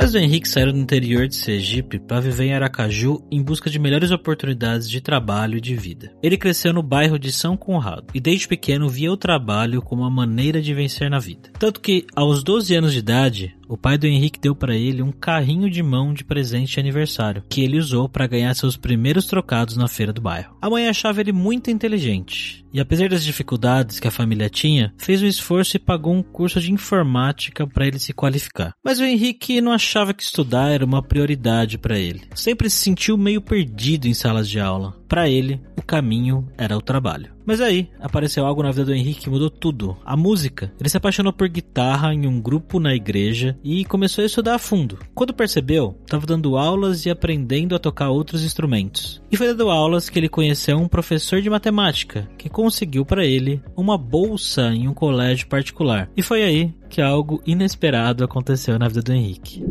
Pais do Henrique saíram do interior de Sergipe para viver em Aracaju em busca de melhores oportunidades de trabalho e de vida. Ele cresceu no bairro de São Conrado e desde pequeno via o trabalho como uma maneira de vencer na vida. Tanto que, aos 12 anos de idade, o pai do Henrique deu para ele um carrinho de mão de presente de aniversário, que ele usou para ganhar seus primeiros trocados na feira do bairro. A mãe achava ele muito inteligente, e apesar das dificuldades que a família tinha, fez um esforço e pagou um curso de informática para ele se qualificar. Mas o Henrique não achava que estudar era uma prioridade para ele. Sempre se sentiu meio perdido em salas de aula. Para ele, o caminho era o trabalho. Mas aí, apareceu algo na vida do Henrique que mudou tudo. A música. Ele se apaixonou por guitarra em um grupo na igreja e começou a estudar a fundo. Quando percebeu, estava dando aulas e aprendendo a tocar outros instrumentos. E foi dando aulas que ele conheceu um professor de matemática, que conseguiu para ele uma bolsa em um colégio particular. E foi aí que algo inesperado aconteceu na vida do Henrique.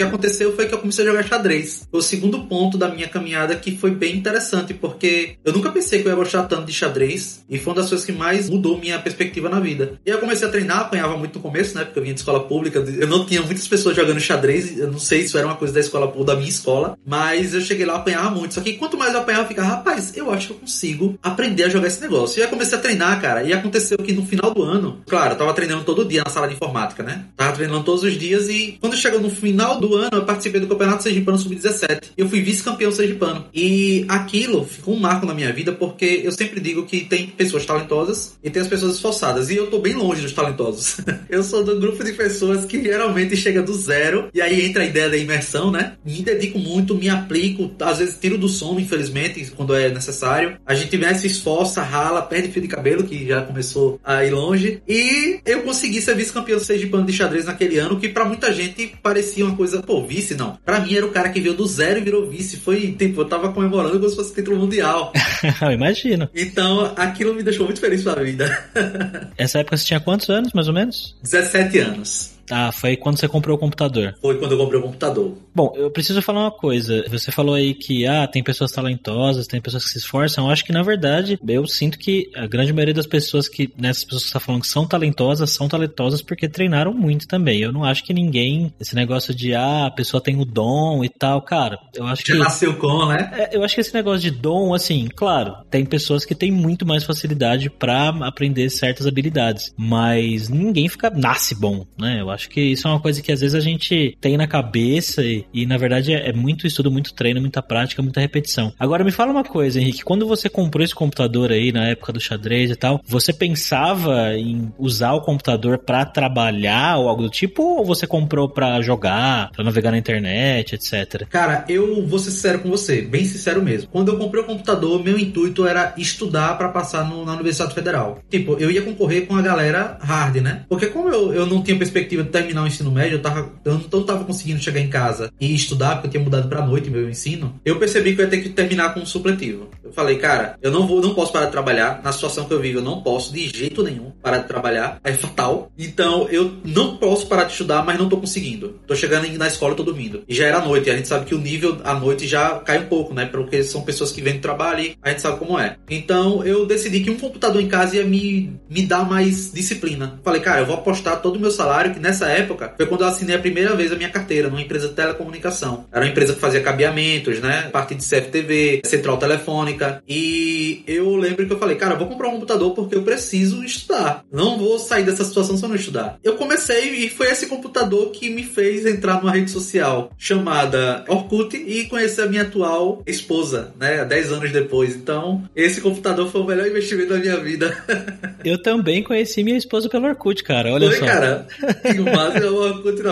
Que aconteceu foi que eu comecei a jogar xadrez. Foi o segundo ponto da minha caminhada que foi bem interessante, porque eu nunca pensei que eu ia gostar tanto de xadrez e foi uma das coisas que mais mudou minha perspectiva na vida. E eu comecei a treinar, apanhava muito no começo, né? Porque eu vinha de escola pública, eu não tinha muitas pessoas jogando xadrez, eu não sei se era uma coisa da escola pública, da minha escola, mas eu cheguei lá, apanhava muito. Só que quanto mais eu apanhava, eu ficava, rapaz, eu acho que eu consigo aprender a jogar esse negócio. E aí comecei a treinar, cara, e aconteceu que no final do ano, claro, eu tava treinando todo dia na sala de informática, né? Tava treinando todos os dias e quando chegou no final do ano, eu participei do Campeonato Sergipano Sub-17. Eu fui vice-campeão sergipano. E aquilo ficou um marco na minha vida, porque eu sempre digo que tem pessoas talentosas e tem as pessoas esforçadas. E eu tô bem longe dos talentosos. eu sou do grupo de pessoas que geralmente chega do zero, e aí entra a ideia da imersão, né? Me dedico muito, me aplico, às vezes tiro do sono, infelizmente, quando é necessário. A gente vem, se esforça, rala, perde fio de cabelo, que já começou a ir longe. E eu consegui ser vice-campeão sergipano de xadrez naquele ano, que para muita gente parecia uma coisa, pô, vice não. Pra mim era o cara que veio do zero e virou vice. Foi, tipo, eu tava comemorando como se fosse título mundial. eu imagino. Então, aquilo me deixou muito feliz pra vida. Essa época você tinha quantos anos, mais ou menos? 17 anos. Ah, foi quando você comprou o computador. Foi quando eu comprei o computador. Bom, eu preciso falar uma coisa. Você falou aí que ah, tem pessoas talentosas, tem pessoas que se esforçam. Eu acho que na verdade, eu sinto que a grande maioria das pessoas que nessas pessoas que você tá falando que são talentosas, são talentosas porque treinaram muito também. Eu não acho que ninguém esse negócio de ah, a pessoa tem o dom e tal, cara. Eu acho Já que nasceu com, né? É, eu acho que esse negócio de dom, assim, claro, tem pessoas que têm muito mais facilidade para aprender certas habilidades, mas ninguém fica nasce bom, né? Eu acho que isso é uma coisa que às vezes a gente tem na cabeça e, e na verdade é, é, muito estudo, muito treino, muita prática, muita repetição. Agora me fala uma coisa, Henrique, quando você comprou esse computador aí na época do xadrez e tal, você pensava em usar o computador para trabalhar ou algo do tipo ou você comprou para jogar, para navegar na internet, etc? Cara, eu vou ser sincero com você, bem sincero mesmo. Quando eu comprei o computador, meu intuito era estudar para passar no, na Universidade Federal. Tipo, eu ia concorrer com a galera hard, né? Porque como eu, eu não tinha perspectiva de terminar o ensino médio, eu, tava, eu não tava conseguindo chegar em casa e estudar, porque eu tinha mudado pra noite meu ensino, eu percebi que eu ia ter que terminar com um supletivo. Eu falei, cara, eu não vou, não posso parar de trabalhar. Na situação que eu vivo, eu não posso de jeito nenhum parar de trabalhar. É fatal. Então, eu não posso parar de estudar, mas não tô conseguindo. Tô chegando na escola tô dormindo. E já era noite. E a gente sabe que o nível à noite já cai um pouco, né? Porque são pessoas que vêm do trabalho e a gente sabe como é. Então, eu decidi que um computador em casa ia me, me dar mais disciplina. Falei, cara, eu vou apostar todo o meu salário, que nessa época foi quando eu assinei a primeira vez a minha carteira numa empresa de telecomunicação. Era uma empresa que fazia cabeamentos, né? Parte de CFTV, central telefônica. E eu lembro que eu falei, cara, vou comprar um computador porque eu preciso estudar. Não vou sair dessa situação se eu não estudar. Eu comecei e foi esse computador que me fez entrar numa rede social chamada Orkut e conhecer a minha atual esposa, né? 10 anos depois. Então, esse computador foi o melhor investimento da minha vida. eu também conheci minha esposa pelo Orkut, cara. Olha foi, só. cara. E o máximo, o Orkut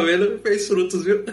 fez frutos, viu?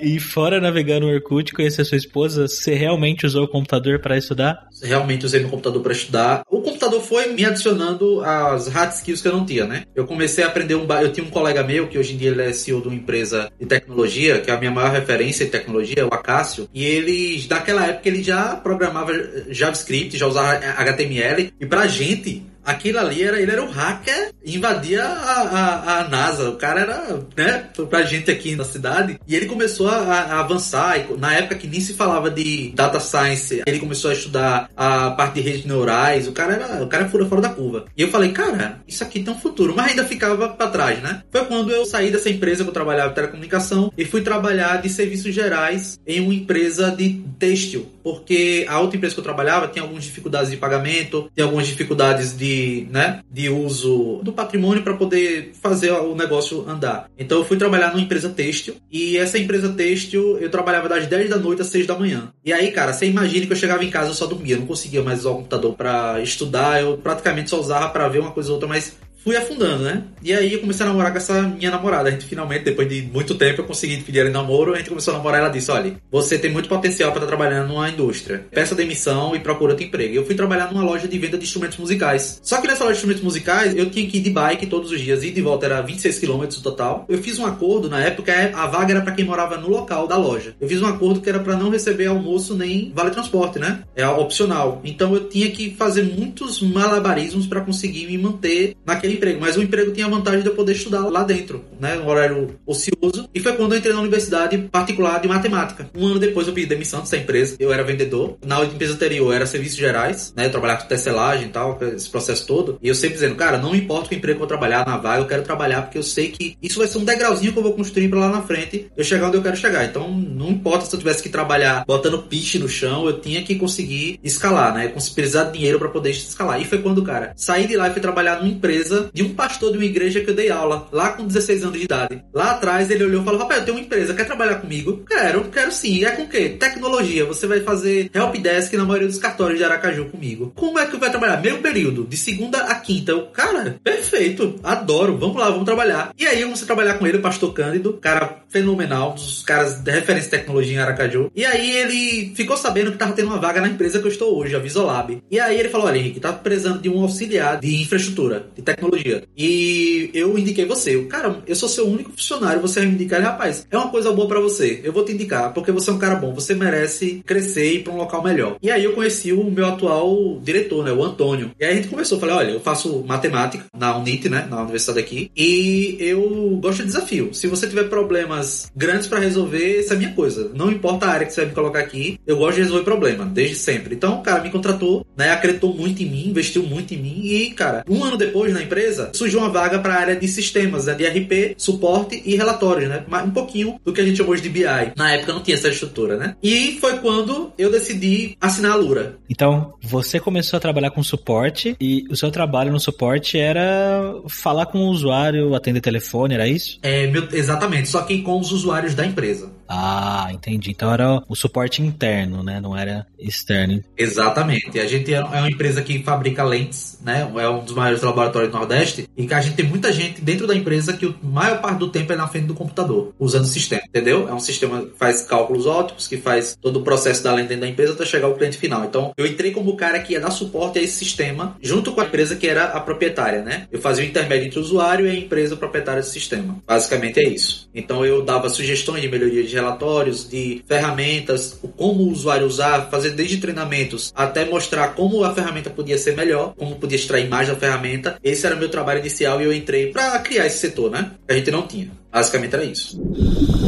E fora navegar no Orkut, conhecer sua esposa, você realmente usou o computador para estudar? Realmente usei meu computador para estudar. O computador foi me adicionando as hard skills que eu não tinha, né? Eu comecei a aprender um. Eu tinha um colega meu, que hoje em dia ele é CEO de uma empresa de tecnologia, que é a minha maior referência em tecnologia, o Acácio. E ele, naquela época, ele já programava JavaScript, já usava HTML. E pra gente, aquilo ali era, ele era um hacker, invadia a, a, a, NASA. O cara era, né, pra gente aqui na cidade. E ele começou a, a, avançar. Na época que nem se falava de data science, ele começou a estudar a parte de redes neurais. O cara era, o cara fura fora da curva. E eu falei, cara, isso aqui tem um futuro. Mas ainda ficava para trás, né? Foi quando eu saí dessa empresa que eu trabalhava em telecomunicação e fui trabalhar de serviços gerais em uma empresa de têxtil. Porque a outra empresa que eu trabalhava tinha algumas dificuldades de pagamento, tinha algumas dificuldades de né, de uso do patrimônio para poder fazer o negócio andar. Então eu fui trabalhar numa empresa têxtil e essa empresa têxtil eu trabalhava das 10 da noite às 6 da manhã. E aí, cara, você imagina que eu chegava em casa e só dormia, eu não conseguia mais usar o computador para estudar, eu praticamente só usava para ver uma coisa ou outra, mas fui afundando, né? E aí eu comecei a namorar com essa minha namorada. A gente finalmente, depois de muito tempo, eu consegui pedir ela em namoro. A gente começou a namorar. Ela disse: Olha, você tem muito potencial para estar trabalhando numa indústria. Peça demissão e procura outro emprego. Eu fui trabalhar numa loja de venda de instrumentos musicais. Só que nessa loja de instrumentos musicais, eu tinha que ir de bike todos os dias. E de volta era 26 km no total. Eu fiz um acordo na época, a vaga era para quem morava no local da loja. Eu fiz um acordo que era para não receber almoço nem vale transporte, né? É opcional. Então eu tinha que fazer muitos malabarismos para conseguir me manter naquele emprego. Mas o emprego tinha a vantagem de eu poder estudar lá dentro, né? Um horário ocioso. E foi quando eu entrei na universidade particular de matemática. Um ano depois eu pedi demissão dessa empresa. Eu era vendedor. Na empresa anterior era serviços gerais, né? Eu trabalhava com tecelagem e tal, esse processo todo. E eu sempre dizendo, cara, não importa o emprego que eu trabalhar na vaga, eu quero trabalhar porque eu sei que isso vai ser um degrauzinho que eu vou construir para lá na frente eu chegar onde eu quero chegar. Então, não importa se eu tivesse que trabalhar botando piche no chão, eu tinha que conseguir escalar, né? Precisar de dinheiro para poder escalar. E foi quando, cara, saí de lá e fui trabalhar numa empresa de um pastor de uma igreja que eu dei aula, lá com 16 anos de idade. Lá atrás ele olhou e falou: Rapaz, eu tenho uma empresa, quer trabalhar comigo? Quero, quero sim. É com o quê? Tecnologia. Você vai fazer help desk na maioria dos cartórios de Aracaju comigo. Como é que vai trabalhar? Meio período, de segunda a quinta. Eu, cara, perfeito, adoro, vamos lá, vamos trabalhar. E aí eu comecei a trabalhar com ele, o pastor Cândido, cara fenomenal, dos caras de referência de tecnologia em Aracaju. E aí ele ficou sabendo que tava tendo uma vaga na empresa que eu estou hoje, a Visolab. E aí ele falou: Olha, Henrique, tá precisando de um auxiliar de infraestrutura, de tecnologia. E eu indiquei você. Eu, cara, eu sou seu único funcionário, você vai me indicar. Rapaz, é uma coisa boa para você. Eu vou te indicar, porque você é um cara bom, você merece crescer e ir pra um local melhor. E aí eu conheci o meu atual diretor, né, o Antônio. E aí a gente começou, falei, olha, eu faço matemática na UNIT, né, na universidade aqui, e eu gosto de desafio. Se você tiver problemas grandes para resolver, essa é a minha coisa. Não importa a área que você vai me colocar aqui, eu gosto de resolver problema, desde sempre. Então, o cara me contratou, né, acreditou muito em mim, investiu muito em mim e, cara, um ano depois na empresa, surgiu uma vaga para a área de sistemas, né, de RP, suporte e relatórios, né? Um pouquinho do que a gente chamou de BI. Na época não tinha essa estrutura, né? E foi quando eu decidi assinar a Lura. Então, você começou a trabalhar com suporte e o seu trabalho no suporte era falar com o usuário, atender telefone, era isso? É, meu, exatamente, só que com os usuários da empresa. Ah, entendi. Então era o suporte interno, né? Não era externo. Exatamente. A gente é uma empresa que fabrica lentes, né? É um dos maiores laboratórios do Nordeste e que a gente tem muita gente dentro da empresa que a maior parte do tempo é na frente do computador, usando o sistema, entendeu? É um sistema que faz cálculos ópticos, que faz todo o processo da lente dentro da empresa até chegar ao cliente final. Então, eu entrei como o cara que ia dar suporte a esse sistema, junto com a empresa que era a proprietária, né? Eu fazia o intermédio entre o usuário e a empresa proprietária do sistema. Basicamente é isso. Então, eu dava sugestões de melhoria de relatórios, de ferramentas, como o usuário usar, fazer desde treinamentos até mostrar como a ferramenta podia ser melhor, como podia extrair mais da ferramenta. Esse era meu trabalho inicial e eu entrei para criar esse setor, né? A gente não tinha. Basicamente era isso. E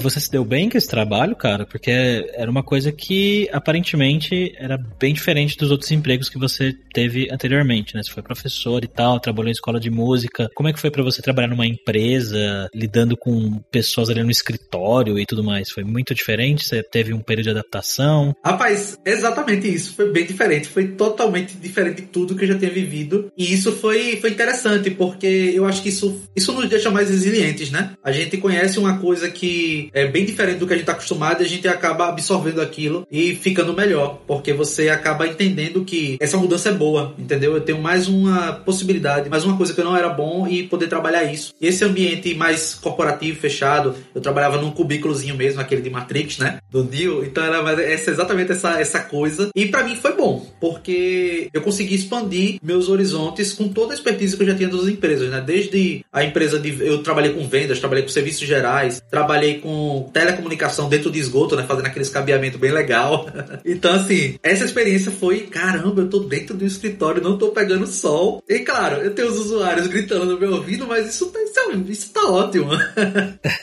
você se deu bem com esse trabalho, cara? Porque era uma coisa que aparentemente era bem diferente dos outros empregos que você teve anteriormente, né? Você foi professor e tal, trabalhou em escola de música. Como é que foi para você trabalhar numa empresa, lidando com pessoas ali no escritório e tudo mais? Foi muito diferente? Você teve um período de adaptação? Rapaz, exatamente isso. Foi bem diferente. Foi totalmente diferente de tudo que eu já tinha vivido. E isso foi, foi interessante, porque eu acho que isso, isso nos deixa mais resilientes, né? A gente conhece uma coisa que é bem diferente do que a gente tá acostumado e a gente acaba absorvendo aquilo e ficando melhor, porque você acaba entendendo que essa mudança é boa, entendeu? Eu tenho mais uma possibilidade, mais uma coisa que eu não era bom e poder trabalhar isso. E esse ambiente mais corporativo, fechado, eu trabalhava num cubículozinho mesmo, aquele de Matrix, né? Do Neo, então era essa, exatamente essa, essa coisa. E para mim foi bom, porque eu consegui expandir meus horizontes com toda a expertise que eu já tinha das empresas, né? Desde a empresa de. Eu trabalhei com vendas, trabalhei com serviços gerais, trabalhei com telecomunicação dentro de esgoto, né? Fazendo aquele escabeamento bem legal. então, assim, essa experiência foi: caramba, eu tô dentro de um escritório, não tô pegando sol. E claro, eu tenho os usuários gritando no meu ouvido, mas isso tá, isso, é tá ótimo.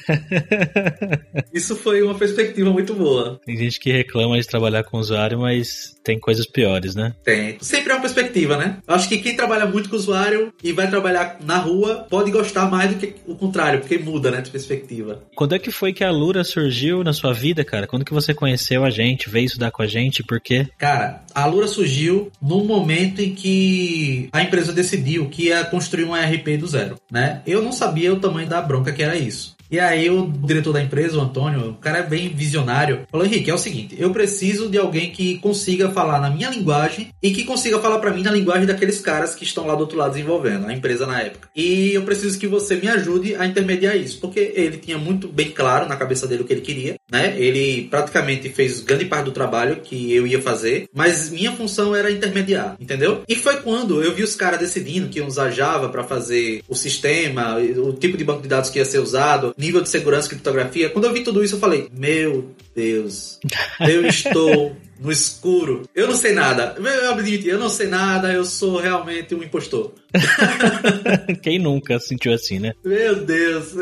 isso foi uma perspectiva muito boa. Tem gente que reclama de trabalhar com usuário, mas tem coisas piores, né? Tem. Sempre é uma perspectiva, né? Eu acho que quem trabalha muito com usuário e vai trabalhar na rua pode gostar mais do que o contrário, porque muda, né, de perspectiva. Quando é que foi que a Lura surgiu na sua vida, cara? Quando que você conheceu a gente, veio estudar com a gente, por quê? Cara, a Lura surgiu num momento em que a empresa decidiu que ia construir um ERP do zero, né? Eu não sabia o tamanho da bronca que era isso. E aí o diretor da empresa, o Antônio, o cara é bem visionário, falou: Henrique, é o seguinte, eu preciso de alguém que consiga falar na minha linguagem e que consiga falar para mim na linguagem daqueles caras que estão lá do outro lado desenvolvendo, a empresa na época. E eu preciso que você me ajude a intermediar isso, porque ele tinha muito bem claro na cabeça dele o que ele queria, né? Ele praticamente fez grande parte do trabalho que eu ia fazer, mas minha função era intermediar, entendeu? E foi quando eu vi os caras decidindo que iam usar Java para fazer o sistema, o tipo de banco de dados que ia ser usado, nível de segurança, criptografia. Quando eu vi tudo isso, eu falei: Meu Deus, eu estou no escuro. Eu não sei nada. Eu admito, eu não sei nada, eu sou realmente um impostor. Quem nunca sentiu assim, né? Meu Deus.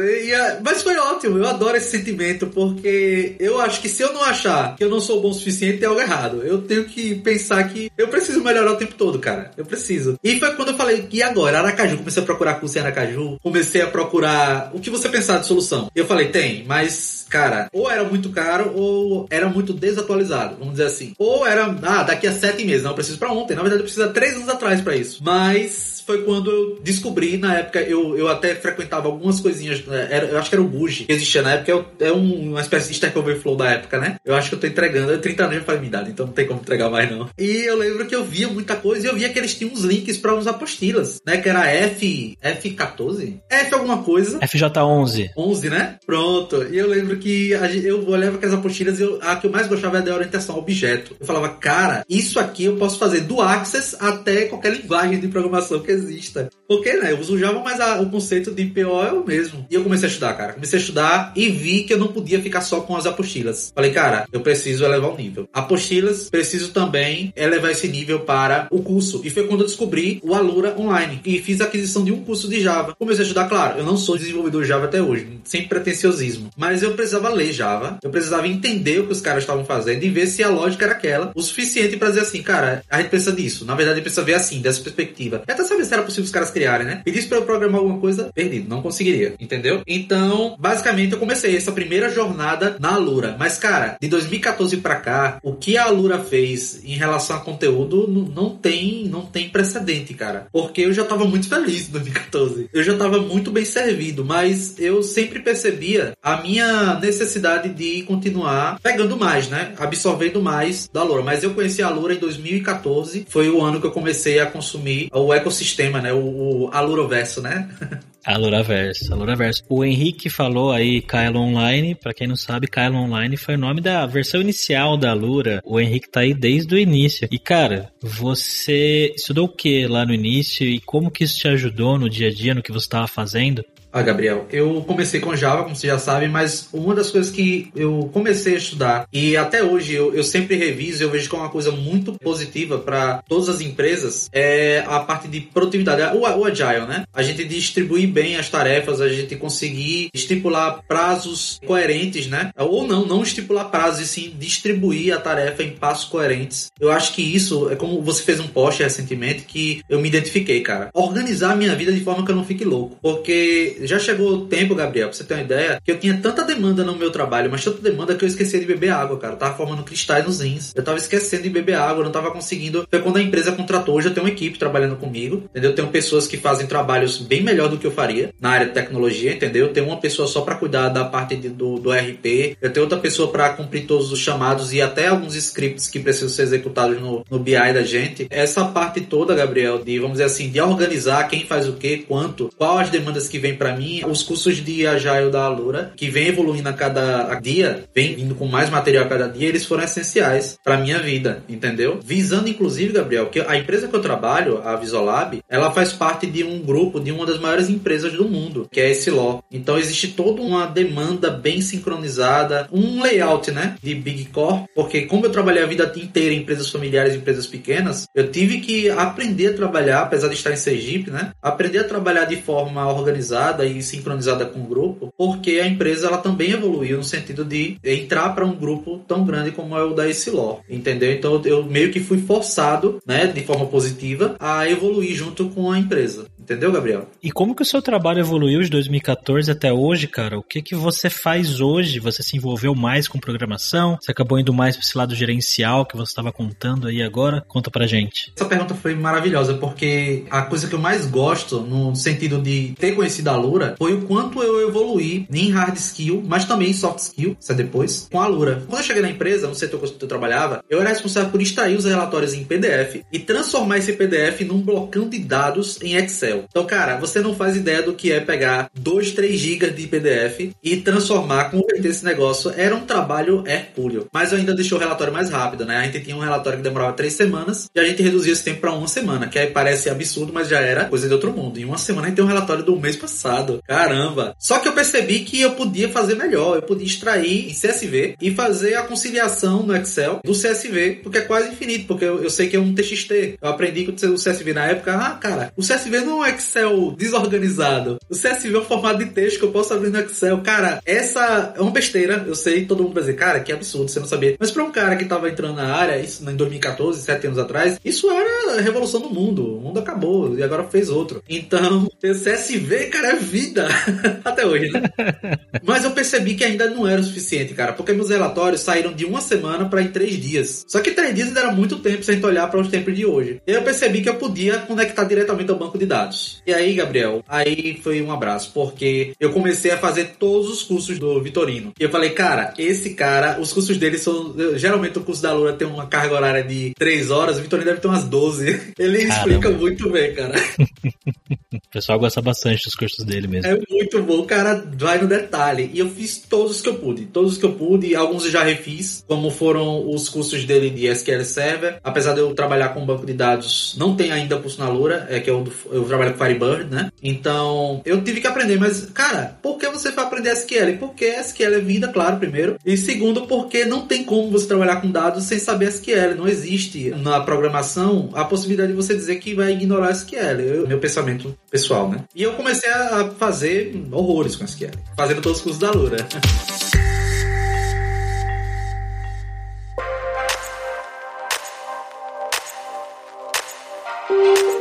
Mas foi ótimo, eu adoro esse sentimento, porque eu acho que se eu não achar que eu não sou bom o suficiente, tem algo errado. Eu tenho que pensar que eu preciso melhorar o tempo todo, cara. Eu preciso. E foi quando eu falei, e agora? Aracaju. Comecei a procurar curso em Aracaju, comecei a procurar o que você pensar de solução. Eu falei, tem, mas, cara, ou era muito caro ou era muito desatualizado, vamos dizer assim. Ou era, ah, daqui a sete meses, não, eu preciso pra ontem. Na verdade, eu preciso três anos atrás para isso. Mas foi quando eu descobri, na época, eu, eu até frequentava algumas coisinhas, né, era, eu acho que era o Bugi, que existia na época, é, é um, uma espécie de Stack Overflow da época, né? Eu acho que eu tô entregando, 30 anos já faz minha idade, então não tem como entregar mais não. E eu lembro que eu via muita coisa e eu via que eles tinham uns links para uns apostilas, né? Que era F, F14? F alguma coisa. FJ11. 11, né? Pronto. E eu lembro que eu olhava aquelas apostilas e eu, a que eu mais gostava era da orientação ao objeto. Eu falava, cara, isso aqui eu posso fazer do Access até qualquer linguagem de programação que exista. Porque, né, eu uso Java, mas a, o conceito de PO é o mesmo. E eu comecei a estudar, cara. Comecei a estudar e vi que eu não podia ficar só com as apostilas. Falei, cara, eu preciso elevar o nível. Apostilas, preciso também elevar esse nível para o curso. E foi quando eu descobri o Alura Online. E fiz a aquisição de um curso de Java. Comecei a estudar, claro, eu não sou desenvolvedor de Java até hoje, sem pretenciosismo. Mas eu precisava ler Java. Eu precisava entender o que os caras estavam fazendo e ver se a lógica era aquela o suficiente para dizer assim, cara, a gente precisa disso. Na verdade, a gente precisa ver assim, dessa perspectiva. E até saber se era possível os caras criarem, né? Pedisse pra eu programar alguma coisa, perdido, não conseguiria, entendeu? Então, basicamente, eu comecei essa primeira jornada na Alura. Mas, cara, de 2014 para cá, o que a Alura fez em relação a conteúdo não tem, não tem precedente, cara. Porque eu já tava muito feliz em 2014. Eu já tava muito bem servido, mas eu sempre percebia a minha necessidade de continuar pegando mais, né? Absorvendo mais da Alura. Mas eu conheci a Alura em 2014, foi o ano que eu comecei a consumir o ecossistema, né? O, o Aluroverso, né? Aluraverso, Aluraverso. O Henrique falou aí Kylo Online, para quem não sabe, Kylo Online foi o nome da versão inicial da Alura. O Henrique tá aí desde o início. E cara, você estudou o que lá no início e como que isso te ajudou no dia a dia, no que você estava fazendo? Ah, Gabriel, eu comecei com Java, como você já sabe, mas uma das coisas que eu comecei a estudar e até hoje eu, eu sempre reviso, eu vejo que é uma coisa muito positiva para todas as empresas é a parte de produtividade, o, o Agile, né? A gente distribuir bem as tarefas, a gente conseguir estipular prazos coerentes, né? Ou não, não estipular prazos, e sim distribuir a tarefa em passos coerentes. Eu acho que isso é como você fez um post recentemente que eu me identifiquei, cara. Organizar a minha vida de forma que eu não fique louco, porque já chegou o tempo, Gabriel, pra você ter uma ideia, que eu tinha tanta demanda no meu trabalho, mas tanta demanda que eu esquecia de beber água, cara. Eu tava formando cristais nos rins. Eu tava esquecendo de beber água, não tava conseguindo. Foi quando a empresa contratou, hoje eu tenho uma equipe trabalhando comigo, entendeu? Eu tenho pessoas que fazem trabalhos bem melhor do que eu faria na área de tecnologia, entendeu? Eu tenho uma pessoa só para cuidar da parte de, do, do RP, eu tenho outra pessoa para cumprir todos os chamados e até alguns scripts que precisam ser executados no, no BI da gente. Essa parte toda, Gabriel, de vamos dizer assim, de organizar quem faz o que, quanto, qual as demandas que vem para mim, os cursos de Agile da Alura, que vem evoluindo a cada dia, vem vindo com mais material a cada dia, eles foram essenciais para minha vida, entendeu? Visando inclusive, Gabriel, que a empresa que eu trabalho, a Visolab, ela faz parte de um grupo de uma das maiores empresas do mundo, que é esse Law. Então existe toda uma demanda bem sincronizada, um layout, né, de Big Core, porque como eu trabalhei a vida inteira em empresas familiares e empresas pequenas, eu tive que aprender a trabalhar, apesar de estar em Sergipe, né, aprender a trabalhar de forma organizada e sincronizada com o grupo, porque a empresa ela também evoluiu no sentido de entrar para um grupo tão grande como é o da Law, entendeu? Então eu meio que fui forçado, né, de forma positiva, a evoluir junto com a empresa. Entendeu, Gabriel? E como que o seu trabalho evoluiu de 2014 até hoje, cara? O que que você faz hoje? Você se envolveu mais com programação? Você acabou indo mais para esse lado gerencial que você estava contando aí agora? Conta pra gente. Essa pergunta foi maravilhosa, porque a coisa que eu mais gosto, no sentido de ter conhecido a Lura, foi o quanto eu evoluí em hard skill, mas também em soft skill, isso é depois, com a Lura. Quando eu cheguei na empresa, no setor que eu trabalhava, eu era responsável por extrair os relatórios em PDF e transformar esse PDF num blocão de dados em Excel. Então, cara, você não faz ideia do que é pegar 2, 3 gigas de PDF e transformar, converter esse negócio. Era um trabalho hercúleo. Mas eu ainda deixei o relatório mais rápido, né? A gente tinha um relatório que demorava 3 semanas e a gente reduziu esse tempo para uma semana, que aí parece absurdo, mas já era coisa de outro mundo. Em uma semana a gente tem um relatório do mês passado. Caramba! Só que eu percebi que eu podia fazer melhor. Eu podia extrair em CSV e fazer a conciliação no Excel do CSV, porque é quase infinito, porque eu, eu sei que é um TXT. Eu aprendi com o CSV na época. Ah, cara, o CSV não Excel desorganizado. O CSV é um formato de texto que eu posso abrir no Excel. Cara, essa é uma besteira. Eu sei, todo mundo vai dizer, cara, que absurdo, você não sabia. Mas para um cara que tava entrando na área, isso em 2014, sete anos atrás, isso era a revolução do mundo. O mundo acabou e agora fez outro. Então, o CSV, cara, é vida. Até hoje, né? Mas eu percebi que ainda não era o suficiente, cara, porque meus relatórios saíram de uma semana para em três dias. Só que três dias ainda era muito tempo se a gente olhar para os tempos de hoje. E eu percebi que eu podia conectar diretamente ao banco de dados. E aí, Gabriel, aí foi um abraço, porque eu comecei a fazer todos os cursos do Vitorino. E eu falei, cara, esse cara, os cursos dele são. Geralmente o curso da Lura tem uma carga horária de 3 horas, o Vitorino deve ter umas 12. Ele Caramba. explica muito bem, cara. o pessoal gosta bastante dos cursos dele mesmo. É muito bom, o cara vai no detalhe. E eu fiz todos os que eu pude. Todos os que eu pude, alguns eu já refiz, como foram os cursos dele de SQL Server. Apesar de eu trabalhar com banco de dados, não tem ainda curso na Lura, é que eu, eu trabalho com Firebird, né? Então, eu tive que aprender, mas, cara, por que você vai aprender SQL? Porque SQL é vida, claro, primeiro. E segundo, porque não tem como você trabalhar com dados sem saber SQL. Não existe na programação a possibilidade de você dizer que vai ignorar SQL. Eu, meu pensamento pessoal, né? E eu comecei a fazer horrores com SQL, fazendo todos os cursos da Lura.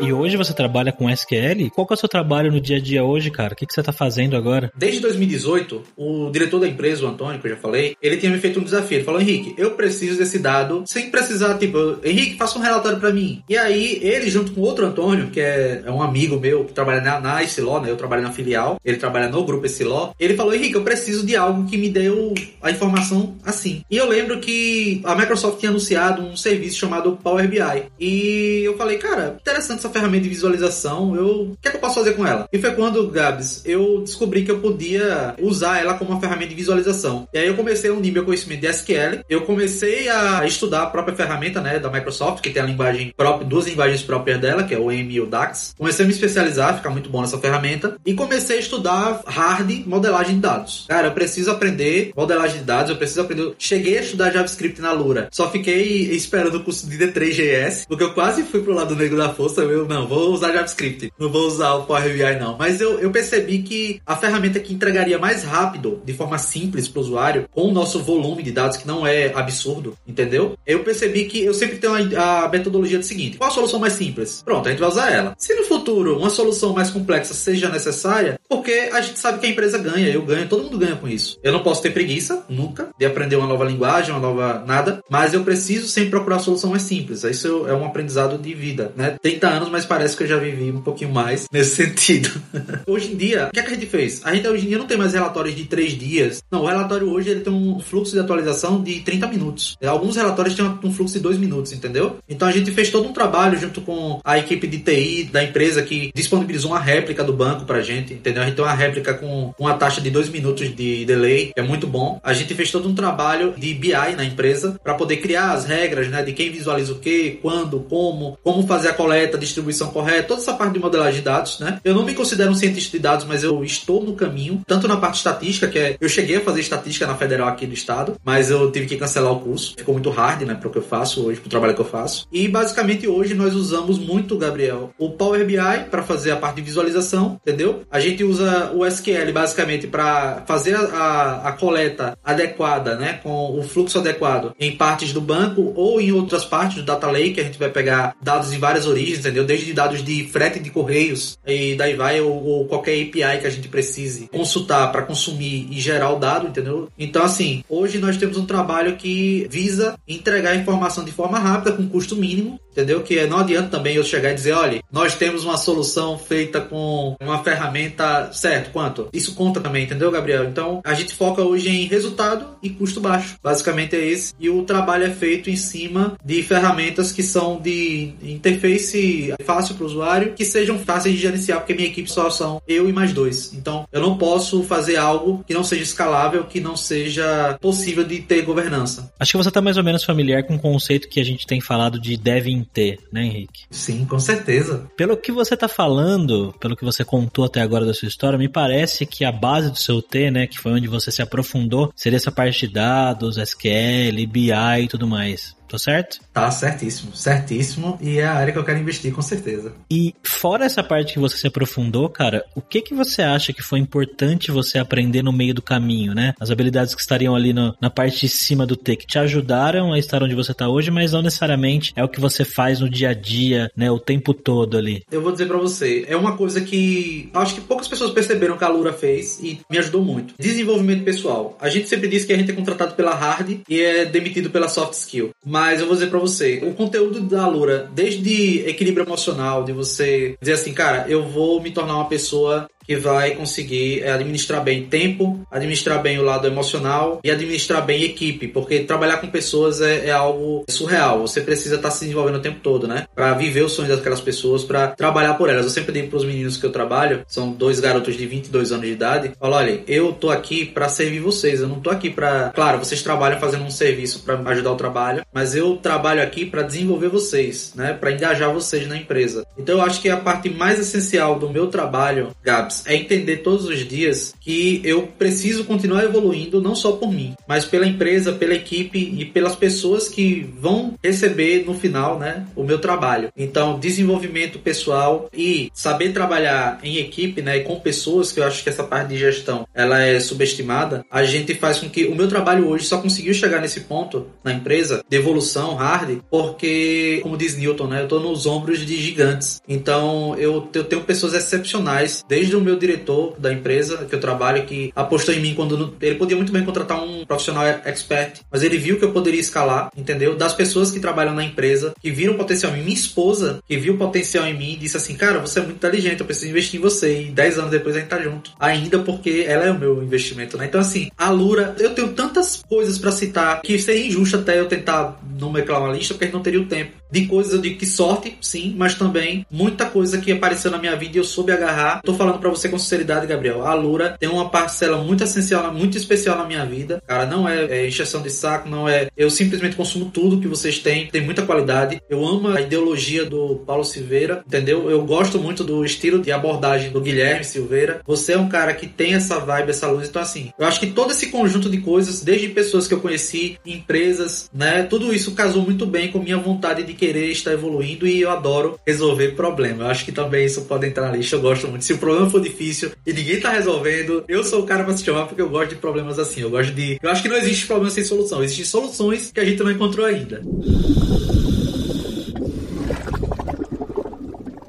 E hoje você trabalha com SQL? Qual é o seu trabalho no dia a dia hoje, cara? O que, que você está fazendo agora? Desde 2018, o diretor da empresa, o Antônio, que eu já falei, ele tinha me feito um desafio. Ele falou, Henrique, eu preciso desse dado sem precisar, tipo, Henrique, faça um relatório para mim. E aí, ele, junto com outro Antônio, que é, é um amigo meu, que trabalha na, na né? Eu trabalho na filial, ele trabalha no grupo Estiló. Ele falou, Henrique, eu preciso de algo que me dê a informação assim. E eu lembro que a Microsoft tinha anunciado um serviço chamado Power BI. E eu falei, cara, interessante essa ferramenta de visualização, eu, o que, é que eu posso fazer com ela? E foi quando, Gabs, eu descobri que eu podia usar ela como uma ferramenta de visualização. E aí eu comecei a unir meu conhecimento de SQL, eu comecei a estudar a própria ferramenta, né, da Microsoft, que tem a linguagem própria, duas linguagens próprias dela, que é o EM e o DAX. Comecei a me especializar, ficar muito bom nessa ferramenta, e comecei a estudar hard modelagem de dados. Cara, eu preciso aprender modelagem de dados, eu preciso aprender. Cheguei a estudar JavaScript na Lura, só fiquei esperando o curso de D3GS, porque eu quase fui pro lado negro da força, eu não, vou usar JavaScript, não vou usar o Power BI não. Mas eu, eu percebi que a ferramenta que entregaria mais rápido, de forma simples para o usuário, com o nosso volume de dados, que não é absurdo, entendeu? Eu percebi que eu sempre tenho a, a metodologia do seguinte: qual a solução mais simples? Pronto, a gente vai usar ela. Se no futuro uma solução mais complexa seja necessária, Porque a gente sabe que a empresa ganha, eu ganho, todo mundo ganha com isso. Eu não posso ter preguiça, nunca, de aprender uma nova linguagem, uma nova nada, mas eu preciso sempre procurar a solução mais simples. Isso é um aprendizado de vida, né? 30 anos, mas parece que eu já vivi um pouquinho mais nesse sentido. hoje em dia, o que, é que a gente fez? A gente hoje em dia não tem mais relatórios de 3 dias. Não, o relatório hoje ele tem um fluxo de atualização de 30 minutos. Alguns relatórios têm um fluxo de 2 minutos, entendeu? Então a gente fez todo um trabalho junto com a equipe de TI da empresa que disponibilizou uma réplica do banco pra gente, entendeu? A gente tem uma réplica com uma taxa de 2 minutos de delay, que é muito bom. A gente fez todo um trabalho de BI na empresa para poder criar as regras, né, de quem visualiza o que, quando, como, como fazer a coleta, a distribuição correta, toda essa parte de modelagem de dados, né? Eu não me considero um cientista de dados, mas eu estou no caminho, tanto na parte estatística, que é eu cheguei a fazer estatística na federal aqui do estado, mas eu tive que cancelar o curso. Ficou muito hard, né, para o que eu faço hoje, para o trabalho que eu faço. E basicamente hoje nós usamos muito, Gabriel, o Power BI para fazer a parte de visualização, entendeu? A gente usa o SQL basicamente para fazer a, a, coleta adequada, né, com o fluxo adequado em partes do banco ou em outras partes do data lake, a gente vai pegar dados em várias origens, entendeu? Desde dados de frete de correios e daí vai ou, ou qualquer API que a gente precise consultar para consumir e gerar o dado, entendeu? Então assim, hoje nós temos um trabalho que visa entregar a informação de forma rápida com custo mínimo Entendeu? Que não adianta também eu chegar e dizer, olha, nós temos uma solução feita com uma ferramenta, certo, quanto? Isso conta também, entendeu, Gabriel? Então, a gente foca hoje em resultado e custo baixo. Basicamente é esse. E o trabalho é feito em cima de ferramentas que são de interface fácil para o usuário, que sejam fáceis de gerenciar, porque minha equipe só são eu e mais dois. Então, eu não posso fazer algo que não seja escalável, que não seja possível de ter governança. Acho que você está mais ou menos familiar com o conceito que a gente tem falado de dev ter, né, Henrique? Sim, com certeza. Pelo que você tá falando, pelo que você contou até agora da sua história, me parece que a base do seu T, né, que foi onde você se aprofundou, seria essa parte de dados, SQL, BI e tudo mais. Tô certo? Tá certíssimo, certíssimo. E é a área que eu quero investir, com certeza. E fora essa parte que você se aprofundou, cara, o que que você acha que foi importante você aprender no meio do caminho, né? As habilidades que estariam ali no, na parte de cima do T, que te ajudaram a estar onde você tá hoje, mas não necessariamente é o que você faz no dia a dia, né? O tempo todo ali. Eu vou dizer para você, é uma coisa que acho que poucas pessoas perceberam que a Lura fez e me ajudou muito. Desenvolvimento pessoal. A gente sempre diz que a gente é contratado pela hard e é demitido pela soft skill. Mas eu vou dizer para você, o conteúdo da Lura, desde equilíbrio emocional, de você dizer assim, cara, eu vou me tornar uma pessoa que vai conseguir é, administrar bem tempo, administrar bem o lado emocional e administrar bem equipe, porque trabalhar com pessoas é, é algo surreal. Você precisa estar tá se desenvolvendo o tempo todo, né? Para viver os sonhos daquelas pessoas, para trabalhar por elas. Eu sempre digo para os meninos que eu trabalho, são dois garotos de 22 anos de idade, falo, olha, eu tô aqui para servir vocês, eu não tô aqui para, claro, vocês trabalham fazendo um serviço para ajudar o trabalho, mas eu trabalho aqui para desenvolver vocês, né? Para engajar vocês na empresa. Então eu acho que a parte mais essencial do meu trabalho, Gabs, é entender todos os dias que eu preciso continuar evoluindo não só por mim, mas pela empresa, pela equipe e pelas pessoas que vão receber no final, né, o meu trabalho. Então, desenvolvimento pessoal e saber trabalhar em equipe, né, e com pessoas, que eu acho que essa parte de gestão, ela é subestimada, a gente faz com que o meu trabalho hoje só conseguiu chegar nesse ponto na empresa de evolução hard, porque, como diz Newton, né, eu tô nos ombros de gigantes. Então, eu, eu tenho pessoas excepcionais, desde o meu diretor da empresa que eu trabalho, que apostou em mim quando ele podia muito bem contratar um profissional expert, mas ele viu que eu poderia escalar, entendeu? Das pessoas que trabalham na empresa, que viram potencial em mim. Minha esposa, que viu potencial em mim, disse assim: Cara, você é muito inteligente, eu preciso investir em você. E 10 anos depois a gente tá junto. Ainda porque ela é o meu investimento, né? Então, assim, a Lura, eu tenho tantas coisas para citar que seria injusto até eu tentar nomear uma lista, porque a gente não teria o tempo. De coisas eu digo que sorte, sim, mas também muita coisa que apareceu na minha vida e eu soube agarrar. Tô falando para você com sinceridade, Gabriel. A Lura tem uma parcela muito essencial, muito especial na minha vida. Cara, não é, é encheção de saco, não é. Eu simplesmente consumo tudo que vocês têm, tem muita qualidade. Eu amo a ideologia do Paulo Silveira, entendeu? Eu gosto muito do estilo de abordagem do Guilherme Silveira. Você é um cara que tem essa vibe, essa luz. Então, assim, eu acho que todo esse conjunto de coisas, desde pessoas que eu conheci, empresas, né? Tudo isso casou muito bem com minha vontade de querer estar evoluindo e eu adoro resolver problema. Eu acho que também isso pode entrar na lista. Eu gosto muito. Se o problema for difícil e ninguém tá resolvendo, eu sou o cara para se chamar porque eu gosto de problemas assim. Eu gosto de. Eu acho que não existe problema sem solução. Existem soluções que a gente não encontrou ainda.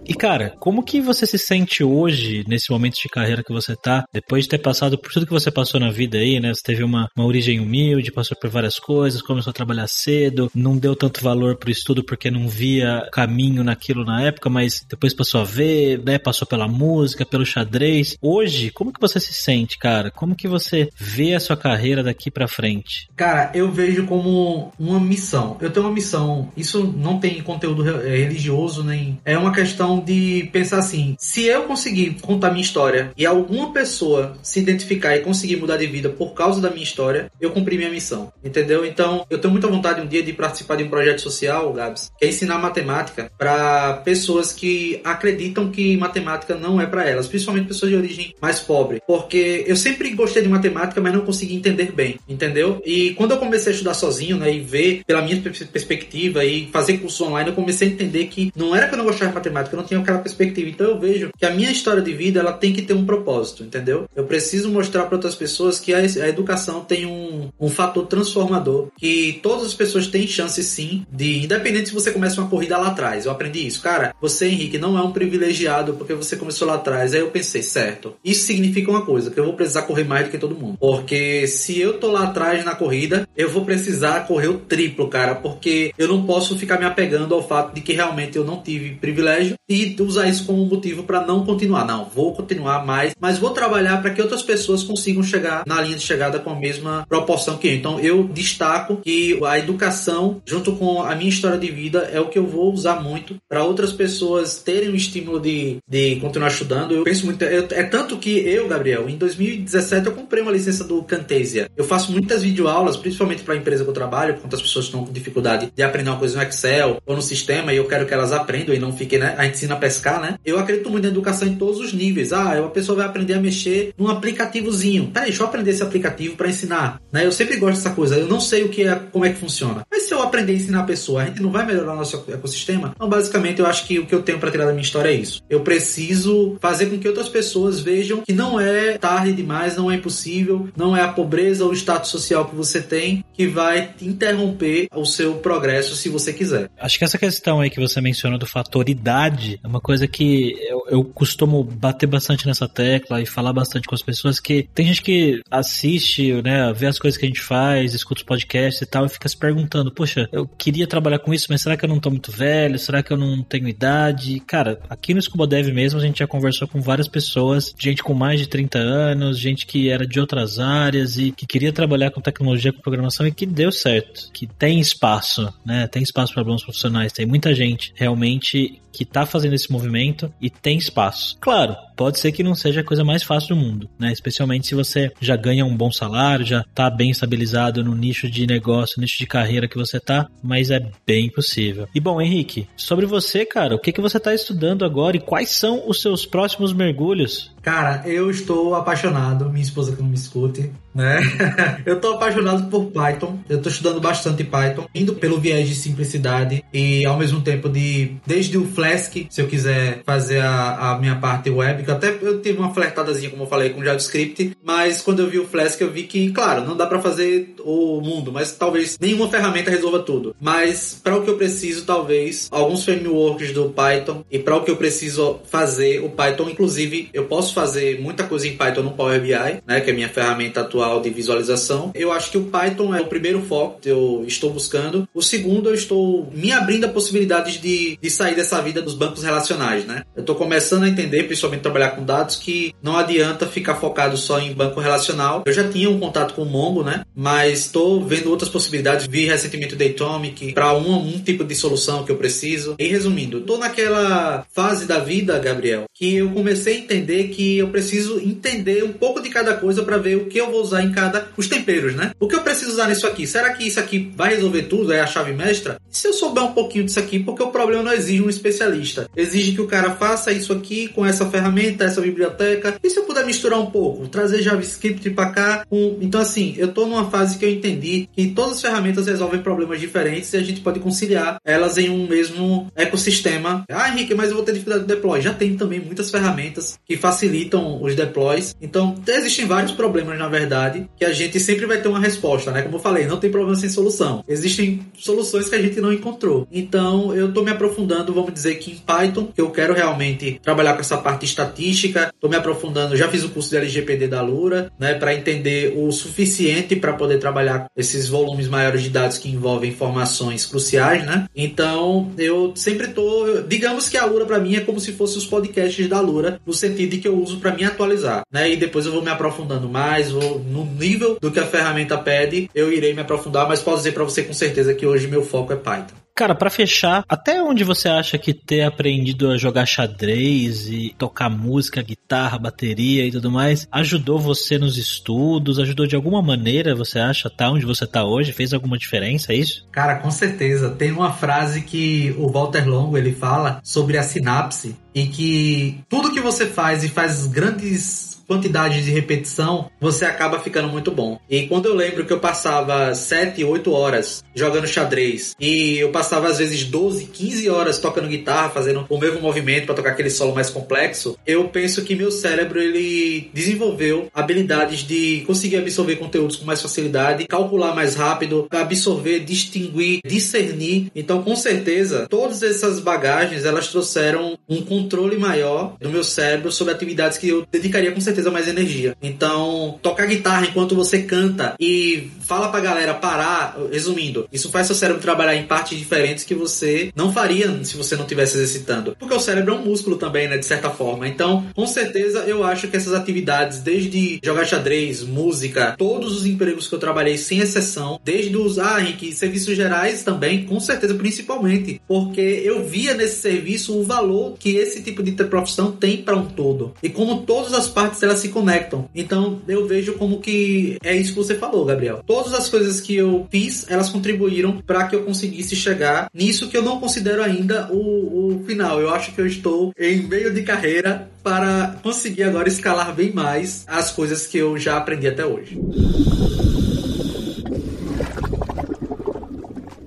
E cara, como que você se sente hoje, nesse momento de carreira que você tá, depois de ter passado por tudo que você passou na vida aí, né? Você teve uma, uma origem humilde, passou por várias coisas, começou a trabalhar cedo, não deu tanto valor pro estudo porque não via caminho naquilo na época, mas depois passou a ver, né? Passou pela música, pelo xadrez. Hoje, como que você se sente, cara? Como que você vê a sua carreira daqui para frente? Cara, eu vejo como uma missão. Eu tenho uma missão. Isso não tem conteúdo é, religioso nem é uma questão de pensar assim: se eu conseguir contar minha história e alguma pessoa se identificar e conseguir mudar de vida por causa da minha história, eu cumpri minha missão. Entendeu? Então, eu tenho muita vontade um dia de participar de um projeto social, Gabs, que é ensinar matemática para pessoas que acreditam que matemática não é para elas, principalmente pessoas de origem mais pobre, porque eu sempre gostei de matemática, mas não consegui entender bem, entendeu? E quando eu comecei a estudar sozinho, né, e ver pela minha perspectiva e fazer curso online, eu comecei a entender que não era que eu não gostava de matemática, eu não tinha aquela perspectiva. Então eu vejo que a minha história de vida, ela tem que ter um propósito, entendeu? Eu preciso mostrar para outras pessoas que a, a educação tem um, um fator transformador, que todas as pessoas têm chance sim de, independente se você começa uma corrida lá atrás. Eu aprendi isso. Cara, você, Henrique, não é um privilegiado porque você começou lá atrás. Aí eu pensei, certo, isso significa uma coisa, que eu vou precisar correr mais do que todo mundo. Porque se eu tô lá atrás na corrida, eu vou precisar correr o triplo, cara, porque eu não posso ficar me apegando ao fato de que realmente eu não tive privilégio e usar isso como motivo para não continuar. Não, vou continuar mais, mas vou trabalhar para que outras pessoas consigam chegar na linha de chegada com a mesma proporção que eu. Então eu destaco que a educação, junto com a minha história de vida, é o que eu vou usar muito para outras pessoas terem o estímulo de, de continuar estudando. Eu penso muito. Eu, é tanto que eu, Gabriel, em 2017 eu comprei uma licença do Camtasia. Eu faço muitas videoaulas, principalmente para a empresa que eu trabalho, quando as pessoas estão com dificuldade de aprender uma coisa no Excel ou no sistema e eu quero que elas aprendam e não fiquem, né? A gente ensina a pescar, né? Eu acredito muito na educação em todos os níveis. Ah, a pessoa vai aprender a mexer num aplicativozinho. Peraí, deixa eu aprender esse aplicativo para ensinar. Né? Eu sempre gosto dessa coisa. Eu não sei o que é, como é que funciona. Mas se aprender a ensinar a pessoa, a gente não vai melhorar o nosso ecossistema? Então, basicamente, eu acho que o que eu tenho para tirar da minha história é isso. Eu preciso fazer com que outras pessoas vejam que não é tarde demais, não é impossível, não é a pobreza ou o status social que você tem que vai interromper o seu progresso se você quiser. Acho que essa questão aí que você mencionou do fator idade é uma coisa que eu, eu costumo bater bastante nessa tecla e falar bastante com as pessoas que tem gente que assiste, né, vê as coisas que a gente faz, escuta os podcasts e tal e fica se perguntando, poxa, eu queria trabalhar com isso, mas será que eu não tô muito velho? Será que eu não tenho idade? Cara, aqui no Scuba Dev mesmo a gente já conversou com várias pessoas, gente com mais de 30 anos, gente que era de outras áreas e que queria trabalhar com tecnologia, com programação e que deu certo, que tem espaço, né? Tem espaço para bons profissionais, tem muita gente realmente que está fazendo esse movimento e tem espaço. Claro, pode ser que não seja a coisa mais fácil do mundo, né? Especialmente se você já ganha um bom salário, já está bem estabilizado no nicho de negócio, nicho de carreira que você tá, mas é bem possível. E bom, Henrique, sobre você, cara, o que que você está estudando agora e quais são os seus próximos mergulhos? Cara, eu estou apaixonado, minha esposa que não me escute, né? eu estou apaixonado por Python. Eu estou estudando bastante Python, indo pelo viés de simplicidade e ao mesmo tempo de desde o Flask, se eu quiser fazer a, a minha parte web, que até eu tive uma flertadazinha, como eu falei, com JavaScript, mas quando eu vi o Flask eu vi que, claro, não dá para fazer o mundo, mas talvez nenhuma ferramenta resolva tudo. Mas para o que eu preciso, talvez alguns frameworks do Python e para o que eu preciso fazer o Python, inclusive, eu posso fazer muita coisa em Python no Power BI, né, que é a minha ferramenta atual de visualização. Eu acho que o Python é o primeiro foco que eu estou buscando. O segundo, eu estou me abrindo a possibilidades de, de sair dessa vida dos bancos relacionais, né? Eu estou começando a entender, principalmente trabalhar com dados, que não adianta ficar focado só em banco relacional. Eu já tinha um contato com o Mongo, né? Mas estou vendo outras possibilidades. Vi recentemente o Datomic para um, um tipo de solução que eu preciso. E resumindo, estou naquela fase da vida, Gabriel, que eu comecei a entender que eu preciso entender um pouco de cada coisa para ver o que eu vou usar em cada. os temperos, né? O que eu preciso usar nisso aqui? Será que isso aqui vai resolver tudo? É a chave mestra? Se eu souber um pouquinho disso aqui, porque o problema não exige um especialista. Exige que o cara faça isso aqui com essa ferramenta, essa biblioteca. E se eu puder misturar um pouco, trazer JavaScript para cá, um... então assim, eu tô numa fase que eu entendi que todas as ferramentas resolvem problemas diferentes e a gente pode conciliar elas em um mesmo ecossistema. Ah, Henrique, mas eu vou ter dificuldade de deploy. Já tem também muitas ferramentas que facilitam os deploys. Então, existem vários problemas, na verdade, que a gente sempre vai ter uma resposta, né? Como eu falei, não tem problema sem solução. Existem soluções que a gente não encontrou. Então, eu tô me aprofundando, vamos dizer que em Python, que eu quero realmente trabalhar com essa parte estatística, tô me aprofundando, já fiz o curso de LGPD da Lura, né, para entender o suficiente para poder trabalhar esses volumes maiores de dados que envolvem informações cruciais, né? Então, eu sempre tô, digamos que a Lura para mim é como se fosse os podcasts da Lura, no sentido de que eu uso para me atualizar, né? E depois eu vou me aprofundando mais, vou no nível do que a ferramenta pede, eu irei me aprofundar, mas posso dizer para você com certeza que hoje meu foco é Python. Cara, para fechar, até onde você acha que ter aprendido a jogar xadrez e tocar música, guitarra, bateria e tudo mais ajudou você nos estudos? Ajudou de alguma maneira, você acha, até onde você tá hoje? Fez alguma diferença, é isso? Cara, com certeza. Tem uma frase que o Walter Longo ele fala sobre a sinapse e que tudo que você faz e faz grandes quantidade de repetição, você acaba ficando muito bom. E quando eu lembro que eu passava 7, 8 horas jogando xadrez e eu passava às vezes 12, 15 horas tocando guitarra, fazendo o mesmo movimento para tocar aquele solo mais complexo, eu penso que meu cérebro ele desenvolveu habilidades de conseguir absorver conteúdos com mais facilidade, calcular mais rápido, absorver, distinguir, discernir. Então, com certeza, todas essas bagagens elas trouxeram um controle maior do meu cérebro sobre atividades que eu dedicaria com certeza certeza mais energia. Então, tocar guitarra enquanto você canta e fala pra galera parar, resumindo, isso faz seu cérebro trabalhar em partes diferentes que você não faria se você não tivesse exercitando. Porque o cérebro é um músculo também, né, de certa forma. Então, com certeza, eu acho que essas atividades, desde jogar xadrez, música, todos os empregos que eu trabalhei, sem exceção, desde os, ah, Henrique, serviços gerais também, com certeza, principalmente, porque eu via nesse serviço o valor que esse tipo de profissão tem para um todo. E como todas as partes elas se conectam. Então eu vejo como que é isso que você falou, Gabriel. Todas as coisas que eu fiz, elas contribuíram para que eu conseguisse chegar nisso que eu não considero ainda o, o final. Eu acho que eu estou em meio de carreira para conseguir agora escalar bem mais as coisas que eu já aprendi até hoje.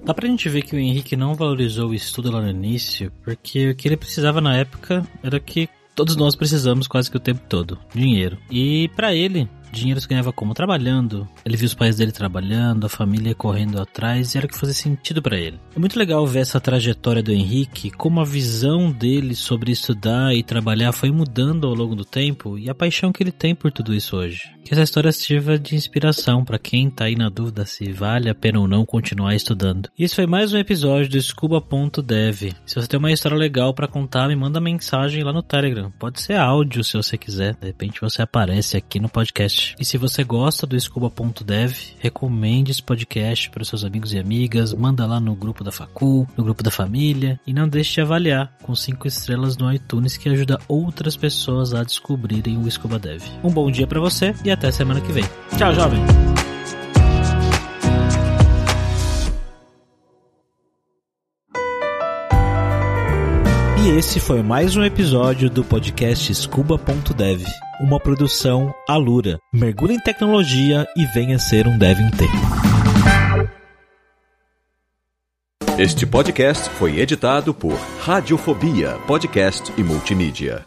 Dá pra gente ver que o Henrique não valorizou o estudo lá no início, porque o que ele precisava na época era que todos nós precisamos quase que o tempo todo. Dinheiro. E para ele, dinheiro se ganhava como? Trabalhando. Ele viu os pais dele trabalhando, a família correndo atrás, e era o que fazia sentido para ele. É muito legal ver essa trajetória do Henrique, como a visão dele sobre estudar e trabalhar foi mudando ao longo do tempo e a paixão que ele tem por tudo isso hoje. Que essa história sirva de inspiração para quem tá aí na dúvida se vale a pena ou não continuar estudando. E esse foi mais um episódio do Scuba.dev. Se você tem uma história legal para contar, me manda mensagem lá no Telegram. Pode ser áudio se você quiser. De repente você aparece aqui no podcast podcast. E se você gosta do Scuba.dev, recomende esse podcast para seus amigos e amigas, manda lá no grupo da Facul, no grupo da família e não deixe de avaliar com 5 estrelas no iTunes que ajuda outras pessoas a descobrirem o Scuba Dev. Um bom dia para você e até semana que vem. Tchau, jovem! E esse foi mais um episódio do podcast Scuba.dev, uma produção Alura. Mergulhe em tecnologia e venha ser um dev inteiro. Este podcast foi editado por Radiofobia, podcast e multimídia.